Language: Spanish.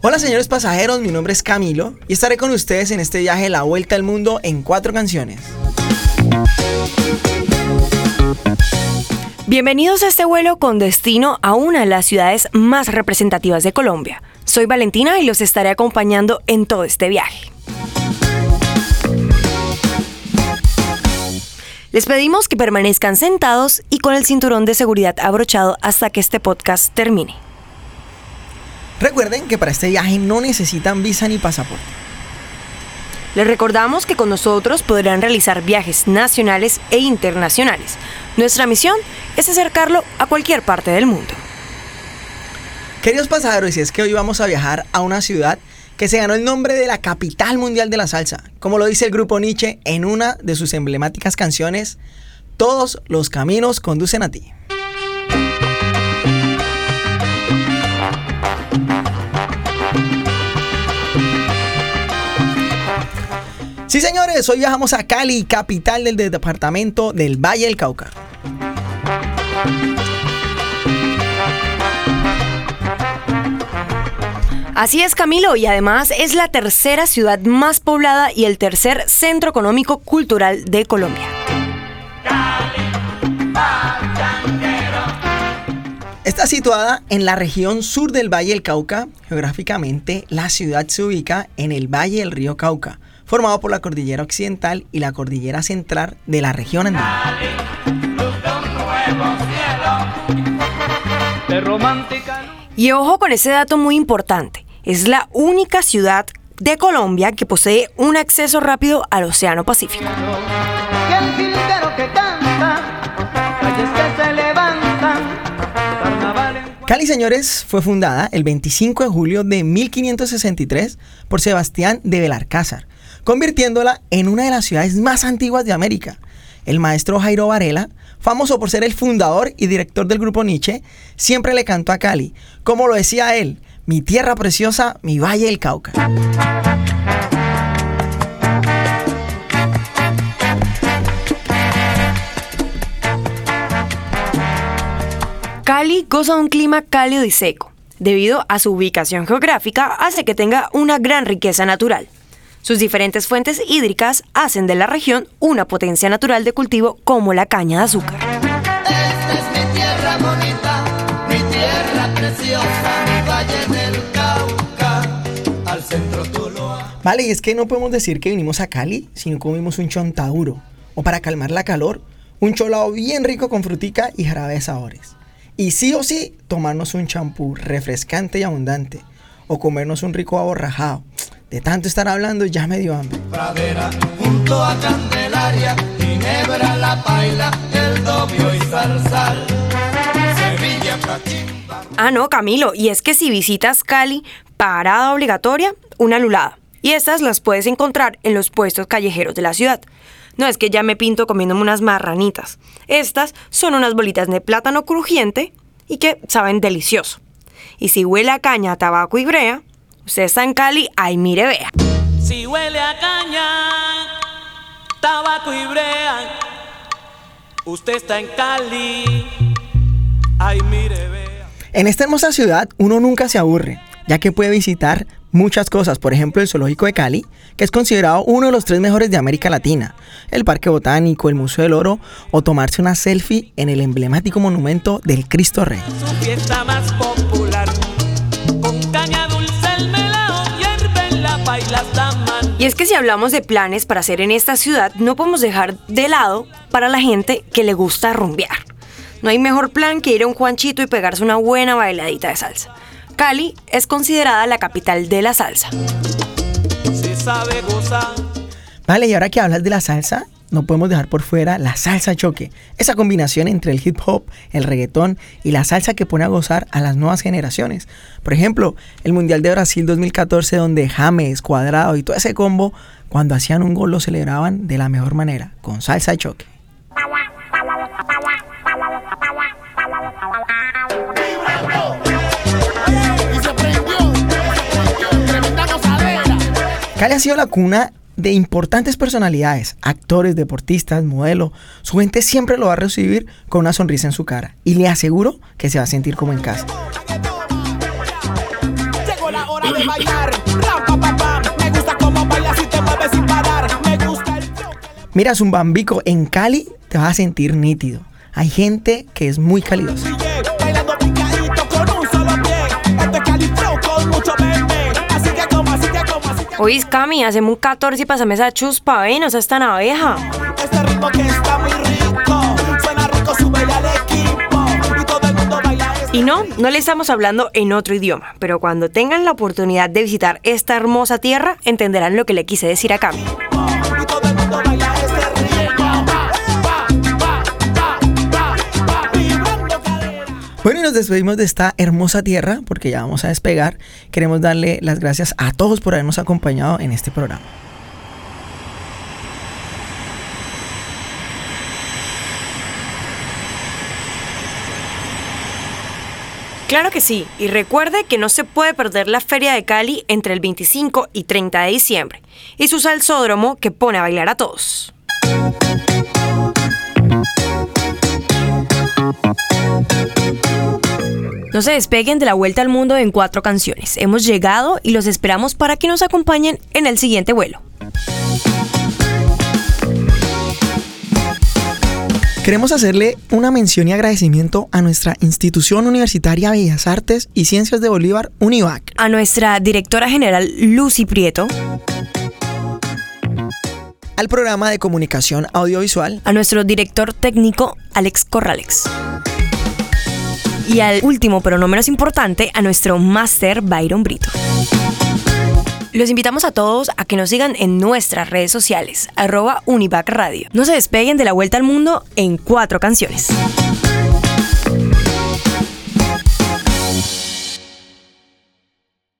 Hola señores pasajeros, mi nombre es Camilo y estaré con ustedes en este viaje La Vuelta al Mundo en cuatro canciones. Bienvenidos a este vuelo con destino a una de las ciudades más representativas de Colombia. Soy Valentina y los estaré acompañando en todo este viaje. Les pedimos que permanezcan sentados y con el cinturón de seguridad abrochado hasta que este podcast termine. Recuerden que para este viaje no necesitan visa ni pasaporte. Les recordamos que con nosotros podrán realizar viajes nacionales e internacionales. Nuestra misión es acercarlo a cualquier parte del mundo. Queridos pasajeros, y es que hoy vamos a viajar a una ciudad que se ganó el nombre de la capital mundial de la salsa, como lo dice el grupo Nietzsche en una de sus emblemáticas canciones, Todos los caminos conducen a ti. Sí, señores, hoy viajamos a Cali, capital del departamento del Valle del Cauca. Así es, Camilo, y además es la tercera ciudad más poblada y el tercer centro económico cultural de Colombia. Está situada en la región sur del Valle del Cauca. Geográficamente, la ciudad se ubica en el Valle del Río Cauca, formado por la cordillera occidental y la cordillera central de la región andina. Y ojo con ese dato muy importante. Es la única ciudad de Colombia que posee un acceso rápido al Océano Pacífico. Cali, señores, fue fundada el 25 de julio de 1563 por Sebastián de Belarcázar, convirtiéndola en una de las ciudades más antiguas de América. El maestro Jairo Varela, famoso por ser el fundador y director del grupo Nietzsche, siempre le cantó a Cali, como lo decía él, mi tierra preciosa, mi valle del Cauca. Cali goza de un clima cálido y seco. Debido a su ubicación geográfica, hace que tenga una gran riqueza natural. Sus diferentes fuentes hídricas hacen de la región una potencia natural de cultivo como la caña de azúcar. Esta es mi tierra bonita, mi tierra preciosa, Vale, y es que no podemos decir que vinimos a Cali si no comimos un chontaduro. O para calmar la calor, un cholado bien rico con frutica y jarabe de sabores. Y sí o sí, tomarnos un champú refrescante y abundante. O comernos un rico aborrajado. De tanto estar hablando ya me dio hambre. Pradera, junto a Candelaria, Ginebra, La Paila, El Dobio y Zarzal. Sevilla, Cachimba. Ah, no, Camilo, y es que si visitas Cali, parada obligatoria, una lulada. Y estas las puedes encontrar en los puestos callejeros de la ciudad. No es que ya me pinto comiéndome unas marranitas. Estas son unas bolitas de plátano crujiente y que saben delicioso. Y si huele a caña, tabaco y brea, usted está en Cali, ay mire vea. Si huele a caña, tabaco y brea, usted está en Cali. Ay, mire, vea. En esta hermosa ciudad uno nunca se aburre, ya que puede visitar muchas cosas, por ejemplo el Zoológico de Cali, que es considerado uno de los tres mejores de América Latina, el Parque Botánico, el Museo del Oro o tomarse una selfie en el emblemático monumento del Cristo Rey. Su fiesta más popular, con caña dulce, el melao, hierve en la baila taman. Y es que si hablamos de planes para hacer en esta ciudad, no podemos dejar de lado para la gente que le gusta rumbear. No hay mejor plan que ir a un Juanchito y pegarse una buena bailadita de salsa. Cali es considerada la capital de la salsa. Si sabe gozar. Vale, y ahora que hablas de la salsa, no podemos dejar por fuera la salsa choque, esa combinación entre el hip hop, el reggaetón y la salsa que pone a gozar a las nuevas generaciones. Por ejemplo, el Mundial de Brasil 2014 donde James, Cuadrado y todo ese combo, cuando hacían un gol lo celebraban de la mejor manera, con salsa choque. Cali ha sido la cuna de importantes personalidades, actores, deportistas, modelos. Su gente siempre lo va a recibir con una sonrisa en su cara y le aseguro que se va a sentir como en casa. Llegó la hora de bailar. Ram, pa, pa, pam. Me gusta cómo bailas y te mueves sin parar. Me gusta el flow. Mira, Zumbambico, en Cali te vas a sentir nítido. Hay gente que es muy calidosa. Oís, Cami, hacemos un 14 y pasame esa chuspa, ¿eh? No seas tan abeja. Este ritmo que está muy rico. Suena rico, sube al equipo. Y todo el mundo baila Y no, no le estamos hablando en otro idioma, pero cuando tengan la oportunidad de visitar esta hermosa tierra, entenderán lo que le quise decir a Cami. ritmo. Y todo Bueno, y nos despedimos de esta hermosa tierra porque ya vamos a despegar. Queremos darle las gracias a todos por habernos acompañado en este programa. Claro que sí, y recuerde que no se puede perder la Feria de Cali entre el 25 y 30 de diciembre, y su salsódromo que pone a bailar a todos. No se despeguen de la vuelta al mundo en cuatro canciones. Hemos llegado y los esperamos para que nos acompañen en el siguiente vuelo. Queremos hacerle una mención y agradecimiento a nuestra institución universitaria Bellas Artes y Ciencias de Bolívar, UNIVAC. A nuestra directora general Lucy Prieto, al programa de comunicación audiovisual a nuestro director técnico Alex Corralex. Y al último, pero no menos importante, a nuestro máster Byron Brito. Los invitamos a todos a que nos sigan en nuestras redes sociales, arroba Univac Radio. No se despeguen de la vuelta al mundo en cuatro canciones.